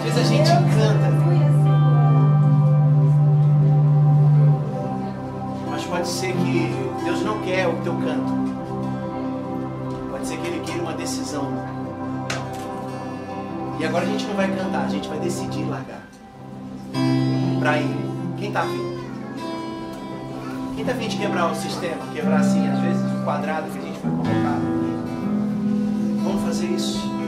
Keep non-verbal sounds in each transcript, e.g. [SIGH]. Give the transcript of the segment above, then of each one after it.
Às vezes a gente canta, mas pode ser que Deus não quer o teu canto. Pode ser que Ele queira uma decisão. E agora a gente não vai cantar, a gente vai decidir largar. Pra ir. Quem tá afim? Quem tá afim de quebrar o sistema? Quebrar assim, às vezes, o quadrado que a gente foi colocado? Vamos fazer isso.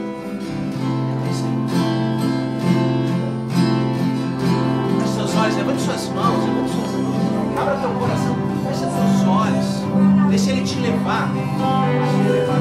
Levante suas mãos, levante suas mãos. Abra teu coração, feche seus olhos. Deixa ele te levar. Deixa levar.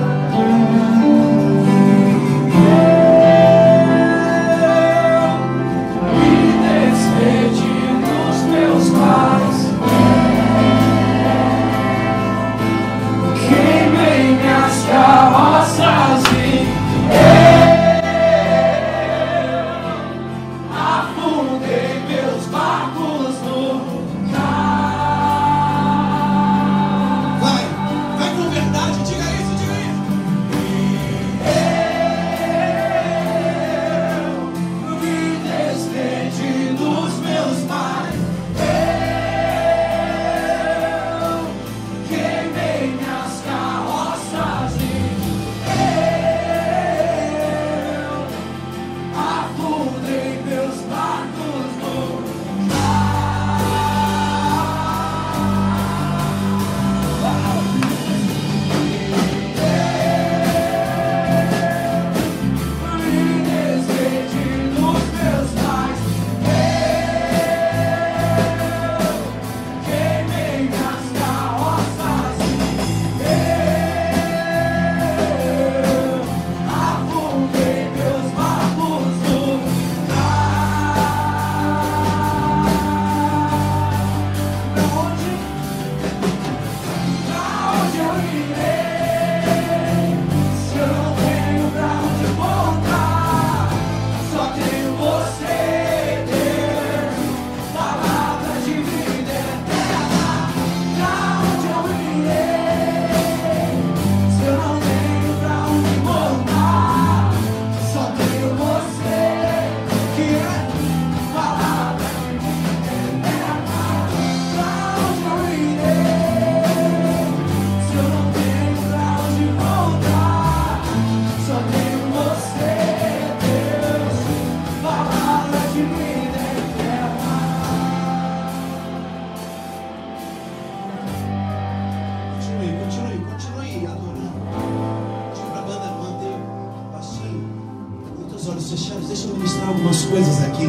Teus olhos fechados, deixa eu ministrar algumas coisas aqui.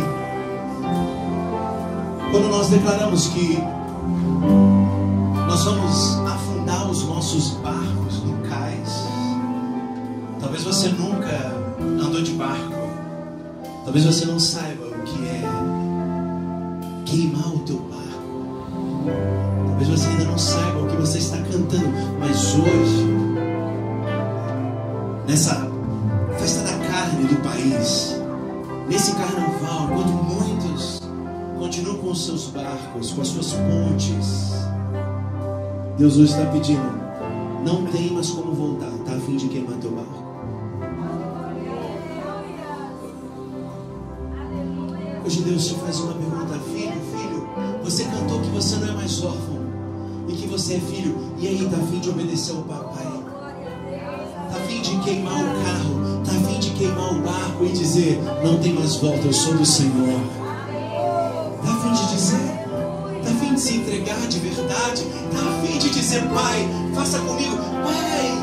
Quando nós declaramos que nós vamos afundar os nossos barcos no cais, talvez você nunca andou de barco, talvez você não saiba o que é seus barcos, com as suas pontes, Deus hoje está pedindo: não tem mais como voltar, está a fim de queimar teu barco. Hoje Deus te faz uma pergunta, filho, filho, você cantou que você não é mais órfão e que você é filho, e aí tá a fim de obedecer ao papai. Tá a fim de queimar o carro, tá a fim de queimar o barco e dizer, não tem mais volta, eu sou do Senhor. Se entregar de verdade, tá a fim de dizer, pai, faça comigo, pai,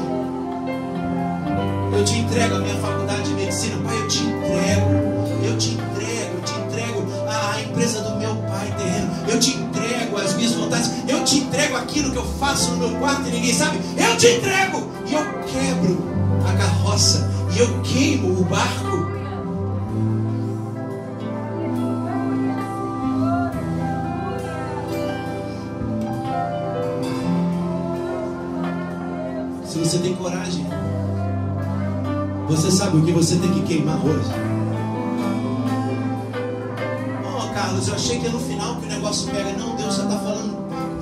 eu te entrego a minha faculdade de medicina, pai, eu te entrego, eu te entrego, eu te entrego a empresa do meu pai terreno, eu te entrego as minhas vontades, eu te entrego aquilo que eu faço no meu quarto e ninguém sabe, eu te entrego e eu quebro a carroça e eu queimo o barco. Você sabe o que você tem que queimar hoje. Oh, Carlos, eu achei que é no final que o negócio pega. Não, Deus já está falando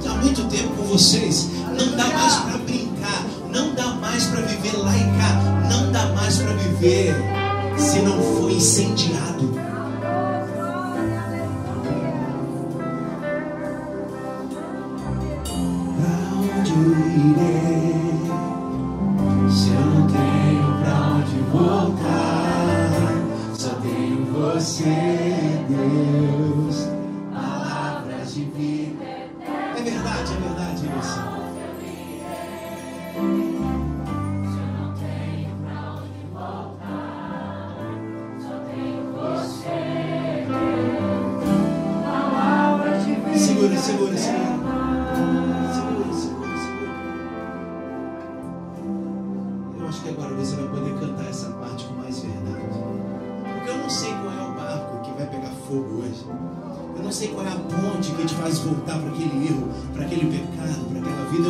há muito tempo com vocês. Não dá mais para brincar, não dá mais para viver lá e cá, não dá mais para viver se não for incendiado.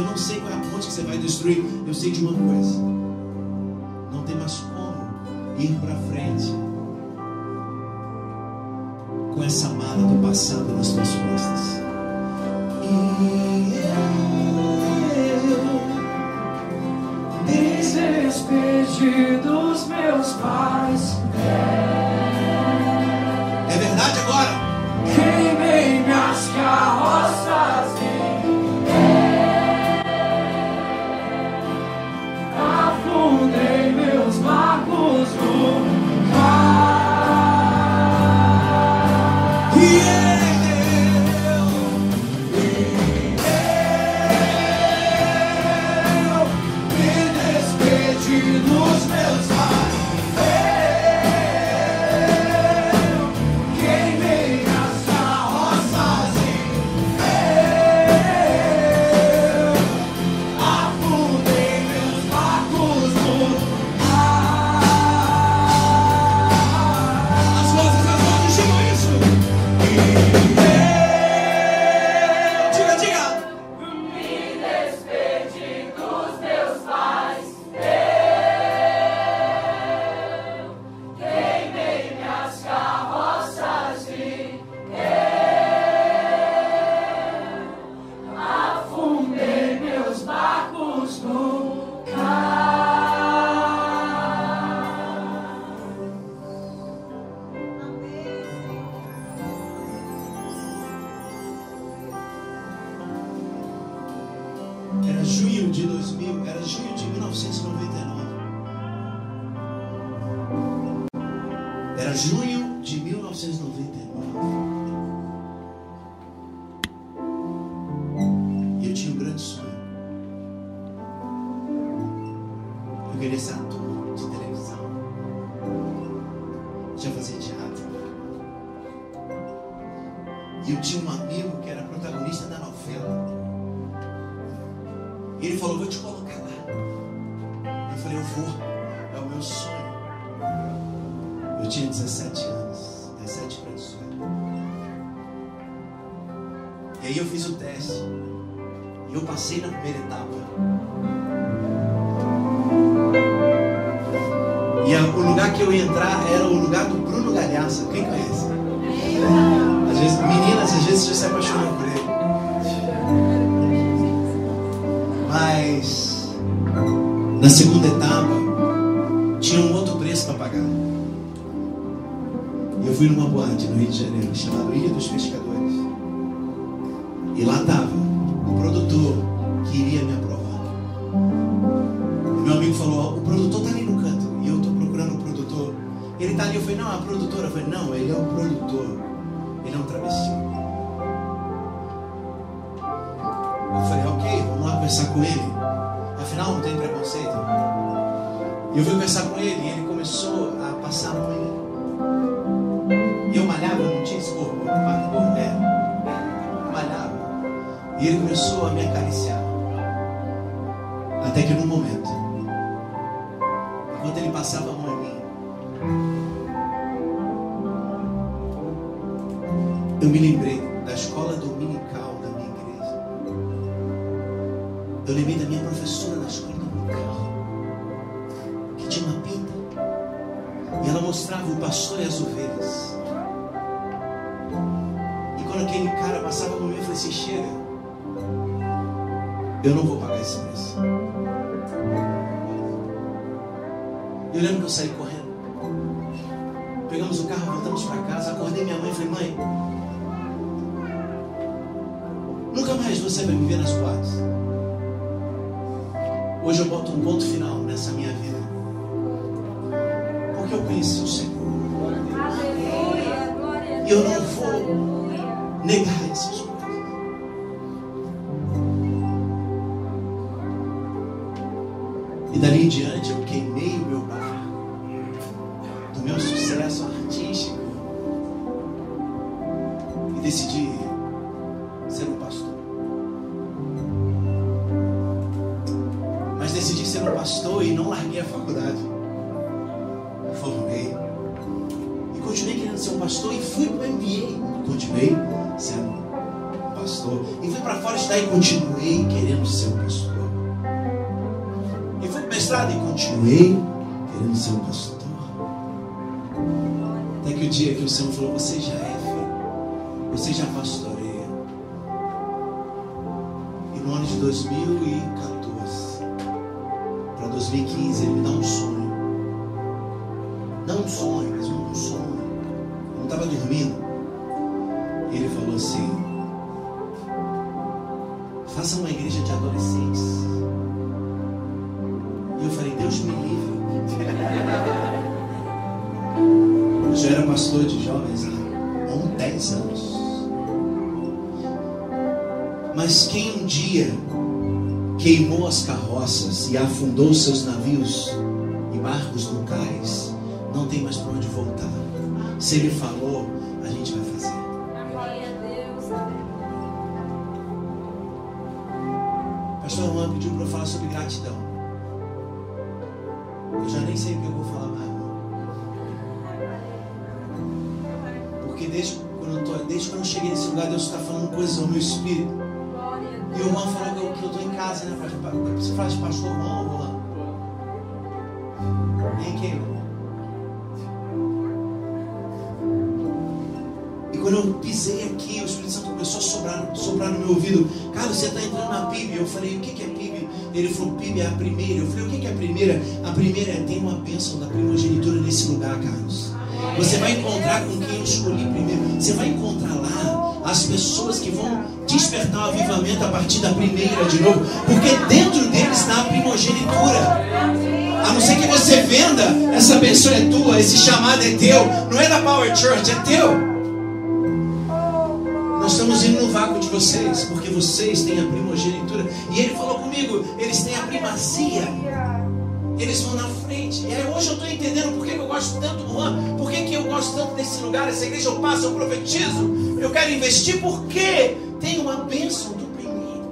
Não sei qual é a ponte que você vai destruir. Eu sei de uma coisa. Não tem mais como ir para frente com essa mala do passado nas suas costas. Desdespedi dos meus pais, sonho. Eu queria ser ator de televisão. Já fazia teatro. E eu tinha um amigo que era protagonista da novela. E ele falou, vou te colocar lá. Eu falei, eu vou. É o meu sonho. Eu tinha 17 anos. 17 para 18. E aí eu fiz o teste. Eu passei na primeira etapa. E a- o lugar que eu ia entrar era o lugar do Bruno Galhaça. Quem conhece? Às vezes, meninas, às vezes você se apaixona por ele. Mas na segunda etapa tinha um outro preço para pagar. Eu fui numa boate no Rio de Janeiro chamada Ilha dos Pescadores. E lá estava não, a produtora. Eu falei: não, ele é o produtor. Ele é um travesti. Eu falei, ok, vamos lá conversar com ele. Afinal, não tem preconceito. E eu fui conversar com ele e ele começou a passar a mão. E eu malhava, eu não tinha esse corpo, ma- corpo é, malhava. E ele começou a me acariciar. Até que num momento, enquanto ele passava eu me lembrei da escola dominical da minha igreja. Eu lembrei da minha professora da escola dominical, que tinha uma pinta. E ela mostrava o pastor e as ovelhas. E quando aquele cara passava por mim, eu falei assim: chega, eu não vou pagar esse preço. Eu lembro que eu saí correndo. Pegamos o carro, voltamos para casa, acordei minha mãe e falei: mãe, você vai me ver nas quadras. Hoje eu boto um ponto final nessa minha vida. Porque eu conheci o Senhor. E eu não vou negar essas e o MBA. Continuei sendo pastor. E fui para fora estudar e continuei querendo ser um pastor. E fui para mestrado e continuei querendo ser um pastor. Até que o dia que o Senhor falou, você já é filho, você já pastoreia. E no ano de 2014 para 2015 ele me dá um sonho. Um, um sonho. Dormindo. E ele falou assim: faça uma igreja de adolescentes. E eu falei, Deus me livre. Eu já era pastor de jovens há uns 10 anos. Mas quem um dia queimou as carroças e afundou seus navios e barcos no cais, não tem mais para onde voltar. Se ele falou, a gente vai fazer. Pastor Juan pediu para eu falar sobre gratidão. Eu já nem sei o que eu vou falar mais. Porque desde quando, eu tô, desde quando eu cheguei nesse lugar, Deus está falando coisas ao meu espírito. E o Juan falou que eu, que eu tô em casa, né? Você fala de pastor Juan ou Juan? Nem quem, quando eu pisei aqui, o Espírito Santo começou a soprar, soprar no meu ouvido. Cara, você está entrando na PIB. Eu falei, o que é PIB? Ele falou, PIB é a primeira. Eu falei, o que é a primeira? A primeira é ter uma bênção da primogenitura nesse lugar, Carlos. Você vai encontrar com quem eu escolhi primeiro. Você vai encontrar lá as pessoas que vão despertar o avivamento a partir da primeira de novo. Porque dentro deles está a primogenitura. A não ser que você venda, essa pessoa é tua, esse chamado é teu. Não é da Power Church, é teu. Nós estamos indo no vácuo de vocês, porque vocês têm a primogenitura. E ele falou comigo, eles têm a primazia. Eles vão na frente. E aí hoje eu estou entendendo por que eu gosto tanto do Juan, por que, que eu gosto tanto desse lugar, essa igreja eu passo, eu profetizo, eu quero investir, porque tem uma bênção do primeiro.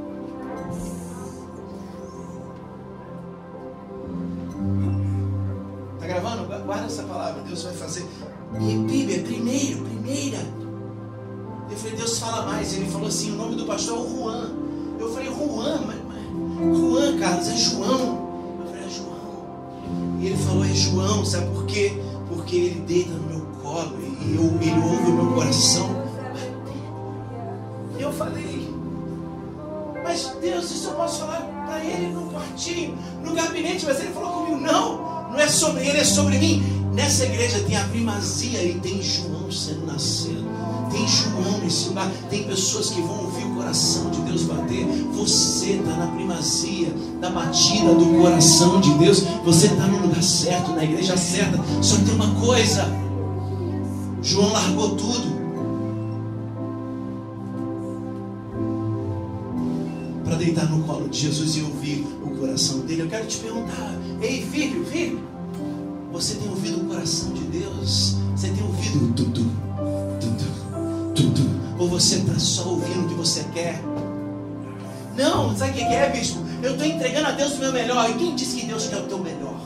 Tá gravando? Guarda essa palavra, Deus vai fazer. E Bíblia, primeiro, primeira. Eu falei, Deus fala mais. Ele falou assim: o nome do pastor é o Juan. Eu falei, Juan, mas, mas Juan, Carlos, é João. Eu falei, é João. E ele falou, é João, sabe por quê? Porque ele deita no meu colo e eu, ele ouve o meu coração. E eu falei, mas Deus, isso eu posso falar para ele no quartinho, no gabinete, mas ele falou comigo, não, não é sobre ele, é sobre mim. Nessa igreja tem a primazia e tem João sendo nascendo. Tem João nesse lugar. Tem pessoas que vão ouvir o coração de Deus bater. Você está na primazia da batida do coração de Deus. Você está no lugar certo, na igreja certa. Só tem uma coisa: João largou tudo. Para deitar no colo de Jesus e ouvir o coração dele. Eu quero te perguntar: Ei, filho, filho, você tem ouvido o coração de Deus? Você tem ouvido tudo, tudo, tudo? Ou você está só ouvindo o que você quer? Não, sabe o que é, bispo? Eu estou entregando a Deus o meu melhor. E quem disse que Deus quer o teu melhor?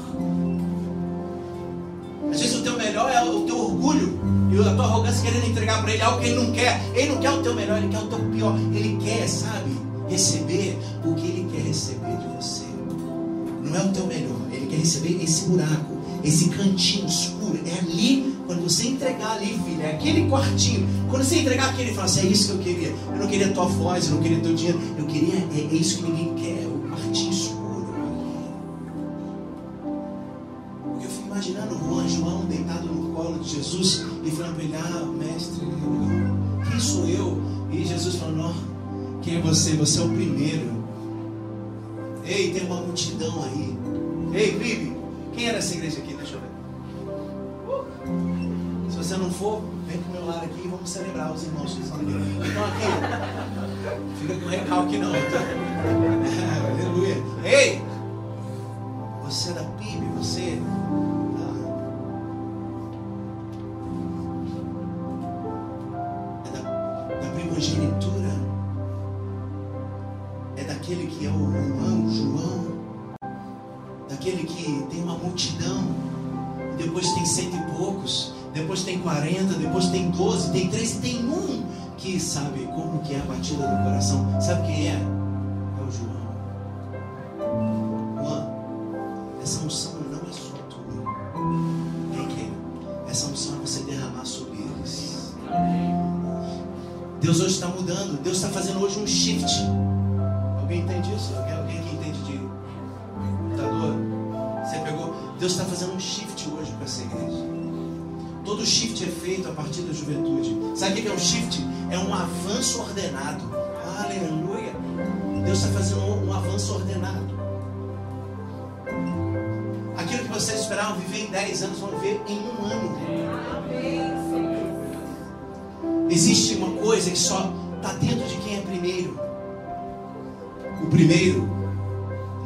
Às vezes o teu melhor é o teu orgulho e a tua arrogância querendo entregar para Ele algo que Ele não quer. Ele não quer o teu melhor, Ele quer o teu pior. Ele quer, sabe, receber o que Ele quer receber de você. Não é o teu melhor, quer receber esse buraco, esse cantinho escuro. É ali, quando você entregar ali, filho, é aquele quartinho. Quando você entregar aquele, ele fala assim: é isso que eu queria. Eu não queria tua voz, eu não queria teu dinheiro. Eu queria, é, é isso que ninguém quer, o quartinho escuro. Porque eu fico imaginando o João deitado no colo de Jesus e falando para ele: Ah, mestre, quem sou eu? E Jesus falando: quem é você? Você é o primeiro. Ei, tem uma multidão aí. Ei, Bibi, quem era essa igreja aqui? Deixa eu ver. Se você não for, vem pro meu lado aqui e vamos celebrar os irmãos que estão aqui. Então aqui, fica com recalque não. É, [LAUGHS] aleluia. Ei! Você é da PIB, você. Daquele que tem uma multidão. e Depois tem cento e poucos. Depois tem 40, depois tem 12, tem 13, tem um que sabe como que é a batida do coração. Sabe quem é? É o João. Juan, essa unção não é só tua. Quer? Essa unção é você derramar sobre eles. Deus hoje está mudando. Deus está fazendo hoje um shift. Alguém entende isso? Alguém, alguém que entende de shift hoje para essa igreja. Todo shift é feito a partir da juventude. Sabe o que é um shift? É um avanço ordenado. Aleluia. Deus está fazendo um, um avanço ordenado. Aquilo que vocês esperavam viver em 10 anos, vão ver em um ano. Existe uma coisa que só está dentro de quem é primeiro. O primeiro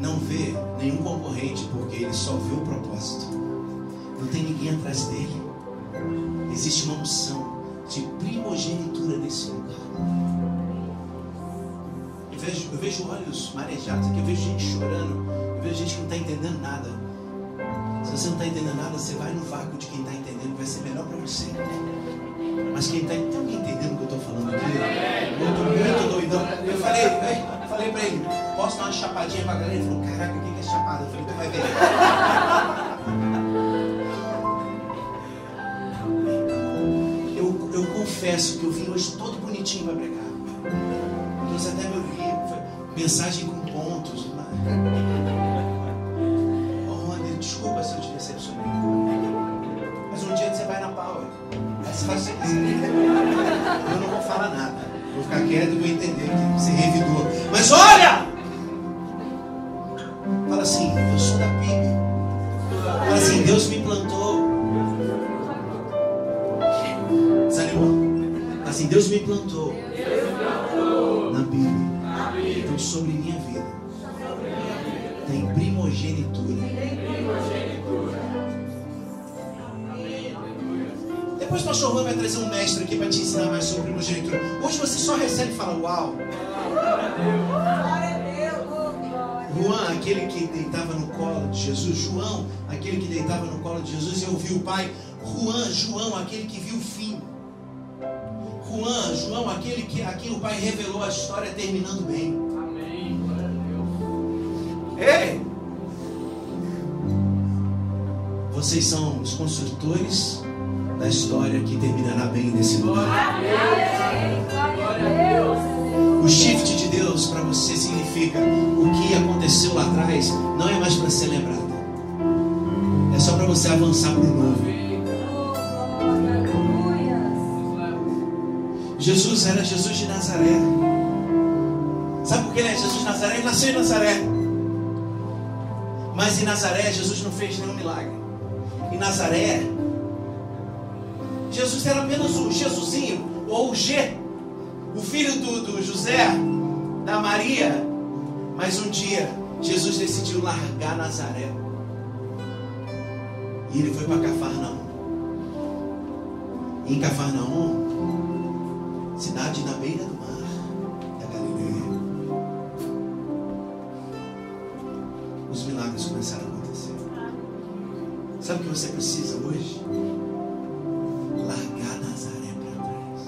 não vê nenhum concorrente, porque ele só vê o propósito. Não tem ninguém atrás dele. Existe uma unção de primogenitura nesse lugar. Eu vejo, eu vejo olhos marejados aqui, eu vejo gente chorando, eu vejo gente que não está entendendo nada. Se você não está entendendo nada, você vai no vácuo de quem está entendendo, vai ser melhor para você. Mas quem está alguém entendendo o que eu estou falando aqui? Eu estou muito doidão. Eu falei, eu falei para ele, posso dar uma chapadinha para a galera? Ele falou, caraca, o que é chapada? Eu falei, tu vai ver. Confesso que eu vim hoje todo bonitinho para pregar. Trouxe até livro, foi mensagem com pontos. Oh, Rony, desculpa se eu te decepcionei. Mas um dia você vai na Power. Aí você faz o que. Eu não vou falar nada. Vou ficar quieto e vou entender que você revidou. Mas olha! Fala assim, eu sou da PIB. Fala assim, Deus me plantou. Assim, Deus me plantou. Na Bíblia. Então sobre minha vida. Tem primogenitura. Depois o pastor Juan vai trazer um mestre aqui para te ensinar mais sobre primogenitura. Hoje você só recebe e fala, uau. Juan, aquele que deitava no colo de Jesus. João, aquele que deitava no colo de Jesus e ouviu o Pai. Juan, João, aquele que viu o fim. Juan, João, aquele que, a quem o Pai revelou a história terminando bem. Ei! Vocês são os construtores da história que terminará bem nesse lugar. O shift de Deus para você significa o que aconteceu lá atrás não é mais para ser lembrado. É só para você avançar para o novo. Jesus era Jesus de Nazaré. Sabe por que ele é Jesus de Nazaré? Ele nasceu em Nazaré. Mas em Nazaré, Jesus não fez nenhum milagre. Em Nazaré, Jesus era apenas o Jesusinho, ou o G, o filho do, do José, da Maria. Mas um dia, Jesus decidiu largar Nazaré. E ele foi para Cafarnaum. E em Cafarnaum, cidade na beira do mar da Galileia, os milagres começaram a acontecer. Sabe o que você precisa hoje? Largar Nazaré para trás.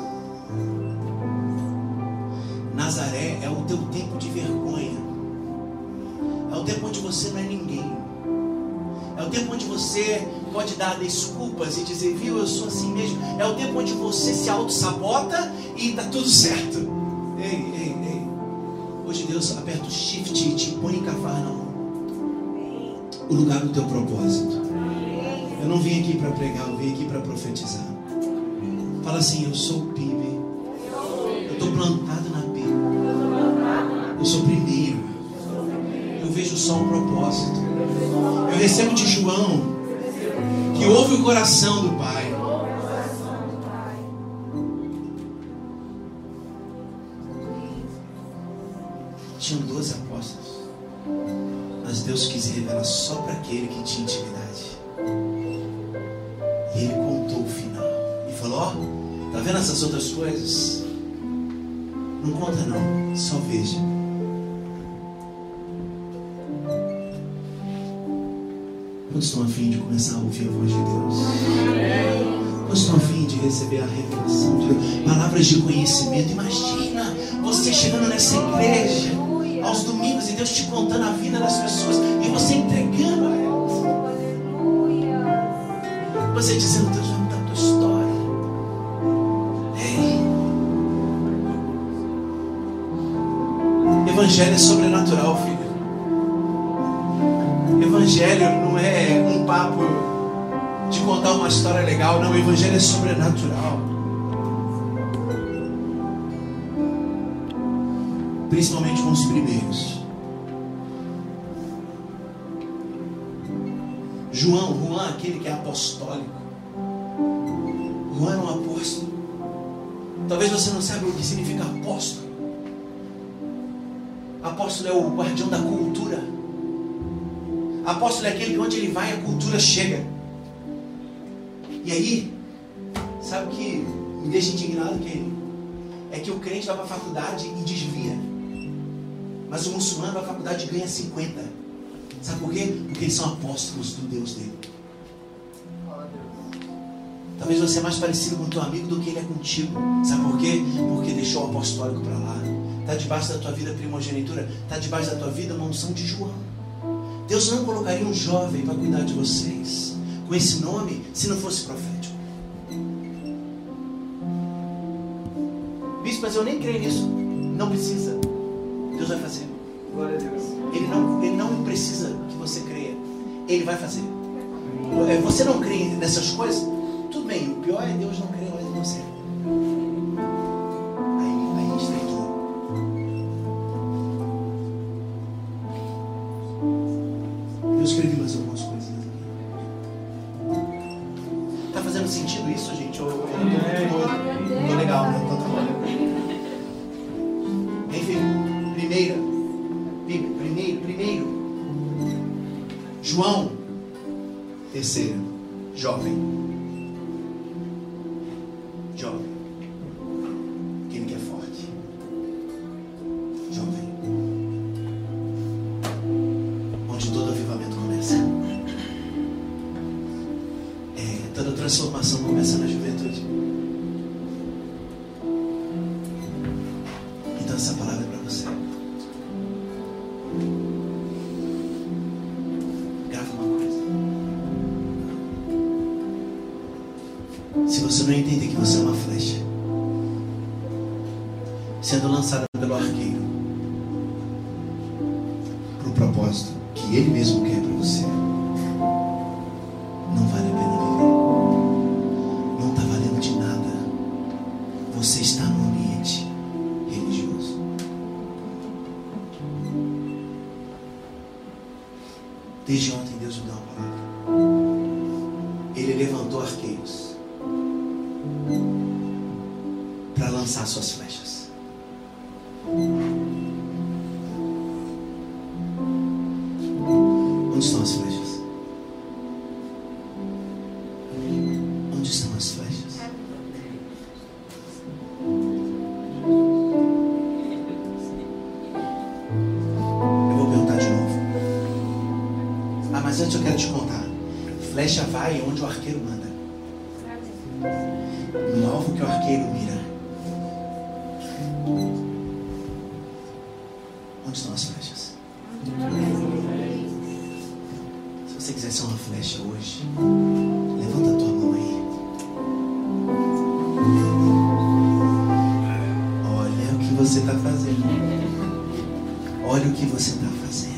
Nazaré é o teu tempo de vergonha. É o tempo onde você não é ninguém. É o tempo onde você pode dar desculpas e dizer, viu, eu sou assim mesmo. É o tempo onde você se auto-sabota e tá tudo certo. Ei, ei, ei. Hoje Deus aperta o shift e te põe em Cafarnaum. O lugar do teu propósito. Eu não vim aqui para pregar, eu vim aqui para profetizar. Fala assim, eu sou o PIB. Eu estou plantado na PIB. Eu sou primeiro. Eu vejo só um propósito. Eu recebo de João que ouve o coração do Pai. Tinham 12 apóstolos, mas Deus quis revelar só para aquele que tinha intimidade. E ele contou o final e falou: Ó, oh, tá vendo essas outras coisas? Não conta, não, só veja. Quantos estão afim de começar a ouvir a voz de Deus? Quantos estão afim de receber a revelação de palavras de conhecimento? Imagina você chegando nessa igreja aos domingos e Deus te contando a vida das pessoas e você entregando a elas. Você dizendo, Deus vai mudar a tua história. Ei. Evangelho é sobrenatural, filho. Papo de contar uma história legal, não. O Evangelho é sobrenatural. Principalmente com os primeiros. João, Juan, aquele que é apostólico. Juan é um apóstolo. Talvez você não saiba o que significa apóstolo. Apóstolo é o guardião da cultura. Apóstolo é aquele que onde ele vai a cultura chega. E aí, sabe o que me deixa indignado que é que o crente vai para a faculdade e desvia. Mas o muçulmano vai para a faculdade e ganha 50. Sabe por quê? Porque eles são apóstolos do Deus dele. Talvez você é mais parecido com o teu amigo do que ele é contigo. Sabe por quê? Porque deixou o apostólico para lá. Está debaixo da tua vida primogenitura. Está debaixo da tua vida uma unção de João. Deus não colocaria um jovem para cuidar de vocês com esse nome se não fosse profético. Bispo, mas eu nem creio nisso. Não precisa. Deus vai fazer. Glória a Deus. Ele não, ele não precisa que você creia. Ele vai fazer. É, Você não crê nessas coisas? Tudo bem. O pior é Deus não crer mais em você. Uma flecha, sendo lançada pelo arqueiro para o propósito que ele mesmo quer para você, não vale a pena viver. Não está valendo de nada. Você está no ambiente religioso. Desde ontem lançar suas flechas. Onde estão as flechas? Onde estão as flechas? Eu vou perguntar de novo. Ah, mas antes eu quero te contar. Flecha vai onde o arqueiro manda. No alvo que o arqueiro mira. Onde estão as flechas? Se você quiser ser uma flecha hoje, levanta a tua mão aí. Olha o que você está fazendo. Olha o que você está fazendo.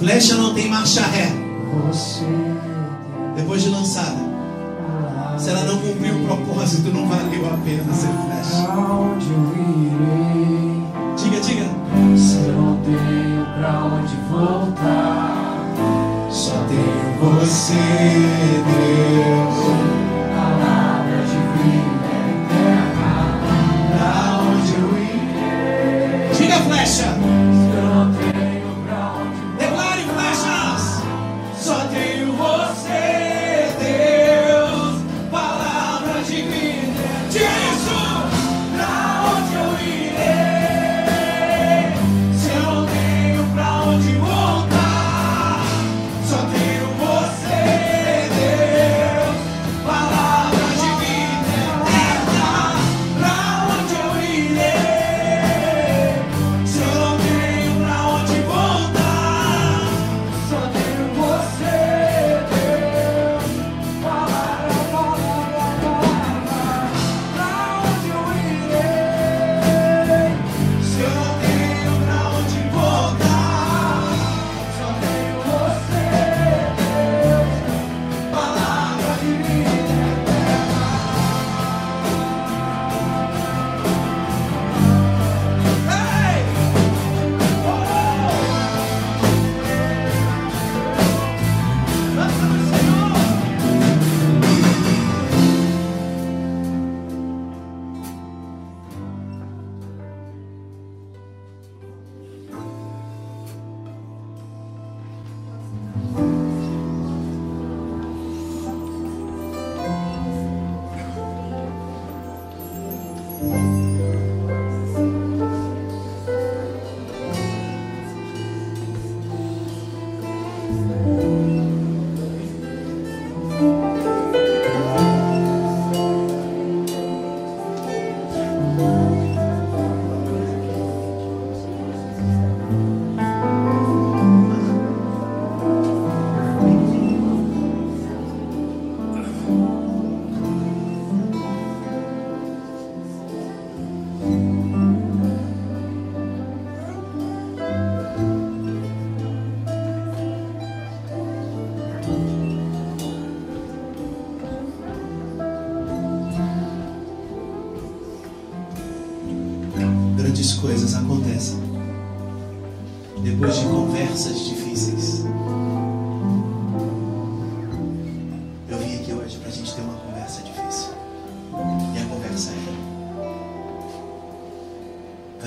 Flecha não tem marcha ré. Você Depois de lançada, se ela não cumprir o propósito, não valeu a pena ser flecha. Diga, diga. Se não tenho pra onde voltar, Só tenho você, Deus. Grandes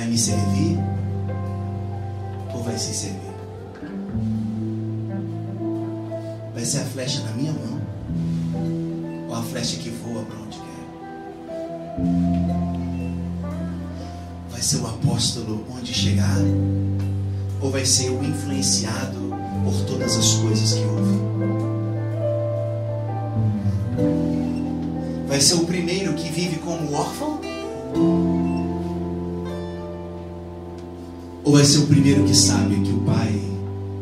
vai me servir ou vai se servir? Vai ser a flecha na minha mão ou a flecha que voa para onde quer? Vai ser o apóstolo onde chegar? Ou vai ser o influenciado por todas as coisas que ouve? Vai ser o primeiro que vive como órfão? Ou vai ser o primeiro que sabe que o pai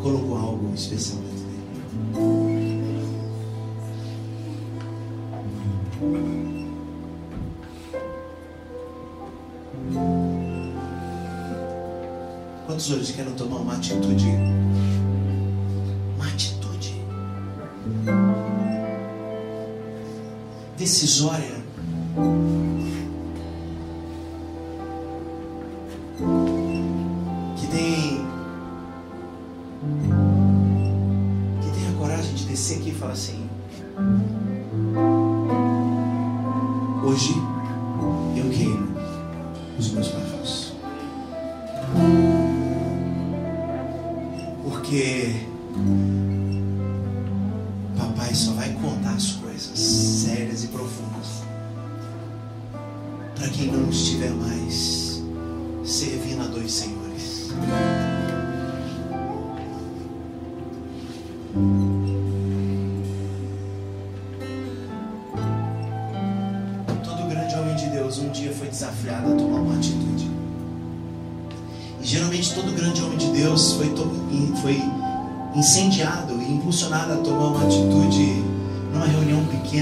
colocou algo especial dentro dele? Quantos hoje querem tomar uma atitude? Uma atitude decisória.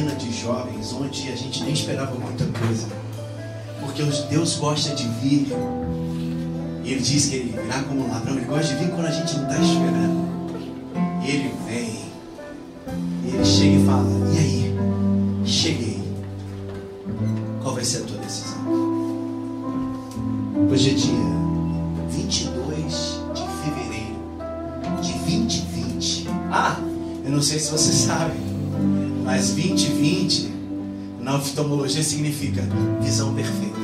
De jovens, onde a gente nem esperava muita coisa. Porque Deus gosta de vir. E Ele diz que Ele virá como um ladrão. Ele gosta de vir quando a gente não está esperando. Ele vem. Ele chega e fala: 2020 na oftalmologia significa visão perfeita.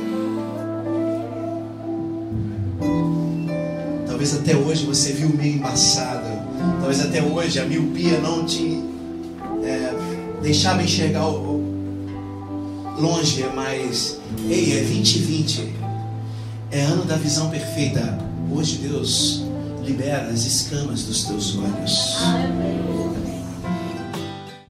Talvez até hoje você viu meio embaçado. Talvez até hoje a miopia não te é, deixava enxergar longe, mas ei, é 2020. É ano da visão perfeita. Hoje Deus libera as escamas dos teus olhos.